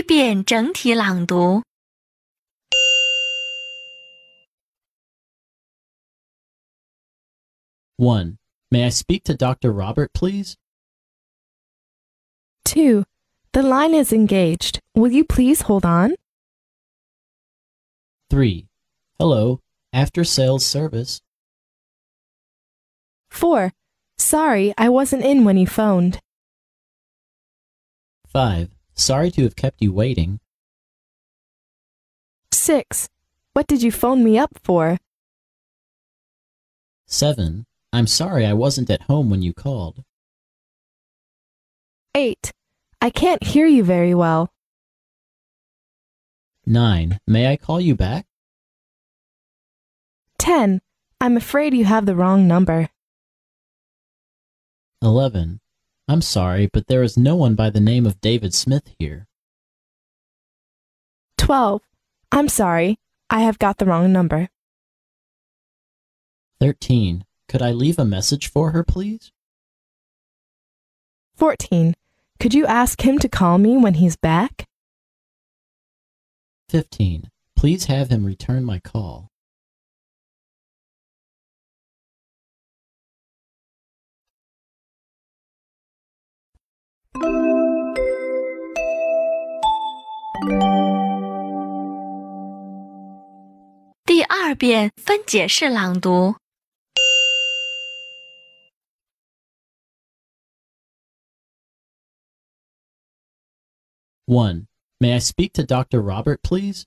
一遍整体朗读。 1. May I speak to Dr. Robert, please? 2. The line is engaged. Will you please hold on? 3. Hello, after sales service. 4. Sorry, I wasn't in when you phoned. 5. Sorry to have kept you waiting. 6. What did you phone me up for? 7. I'm sorry I wasn't at home when you called. 8. I can't hear you very well. 9. May I call you back? 10. I'm afraid you have the wrong number. 11. I'm sorry, but there is no one by the name of David Smith here. 12. I'm sorry, I have got the wrong number. 13. Could I leave a message for her, please? 14. Could you ask him to call me when he's back? 15. Please have him return my call. 第二遍分解式朗读。 1. May I speak to Dr. Robert, please?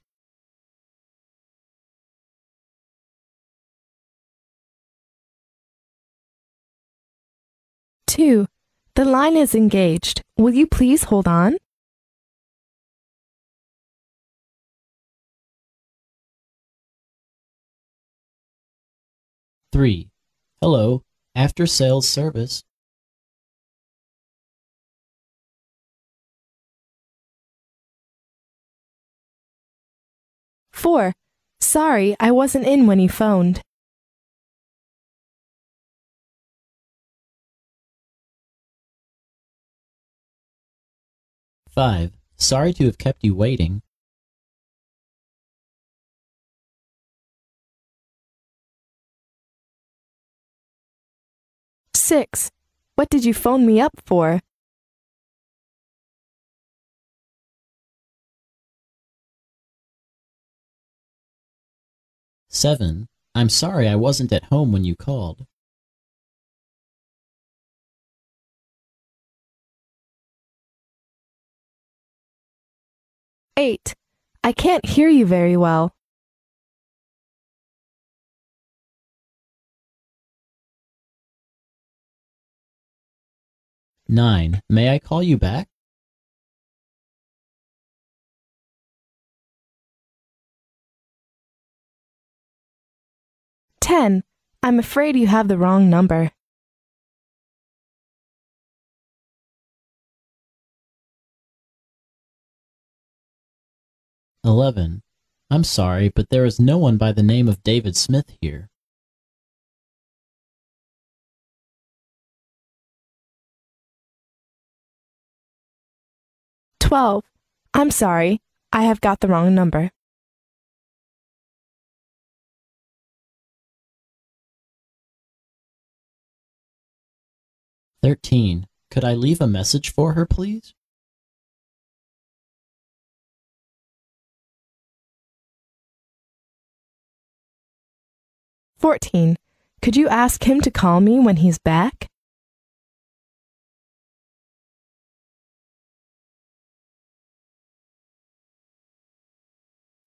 2. The line is engaged. Will you please hold on? 3. Hello, after sales service. 4. Sorry, I wasn't in when you phoned. 5. Sorry to have kept you waiting. 6. What did you phone me up for? 7. I'm sorry I wasn't at home when you called. 8. I can't hear you very well. 9. May I call you back? 10. I'm afraid you have the wrong number. 11. I'm sorry, but there is no one by the name of David Smith here. 12. I'm sorry, I have got the wrong number. 13. Could I leave a message for her, please? 14. Could you ask him to call me when he's back?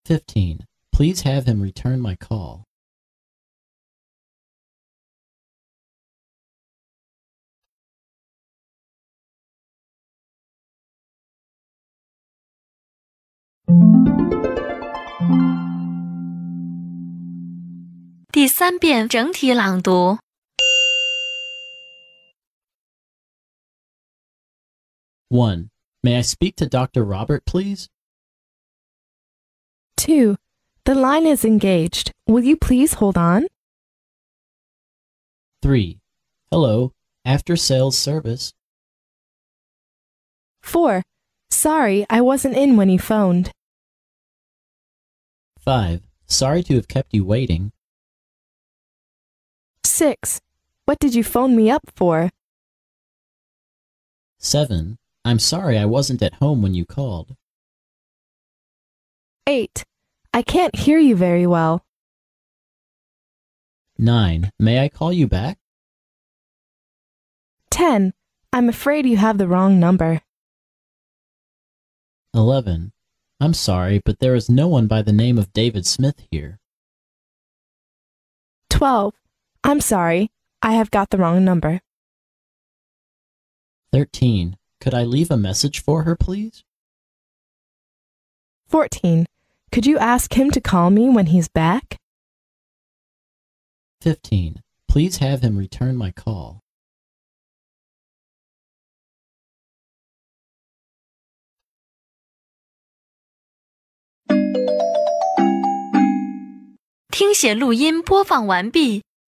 15. Please have him return my call. 第三遍整体朗读。 1. May I speak to Dr. Robert, please? 2. The line is engaged. Will you please hold on? 3. Hello, after sales service. 4. Sorry, I wasn't in when you phoned. 5. Sorry to have kept you waiting. 6. What did you phone me up for? 7. I'm sorry I wasn't at home when you called. 8. I can't hear you very well. 9. May I call you back? 10. I'm afraid you have the wrong number. 11. I'm sorry, but there is no one by the name of David Smith here. 12. I'm sorry, I have got the wrong number. 13. Could I leave a message for her, please? 14. Could you ask him to call me when he's back? 15. Please have him return my call.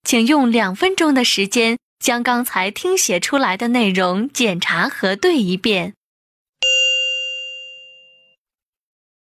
请用两分钟的时间将刚才听写出来的内容检查核对一遍。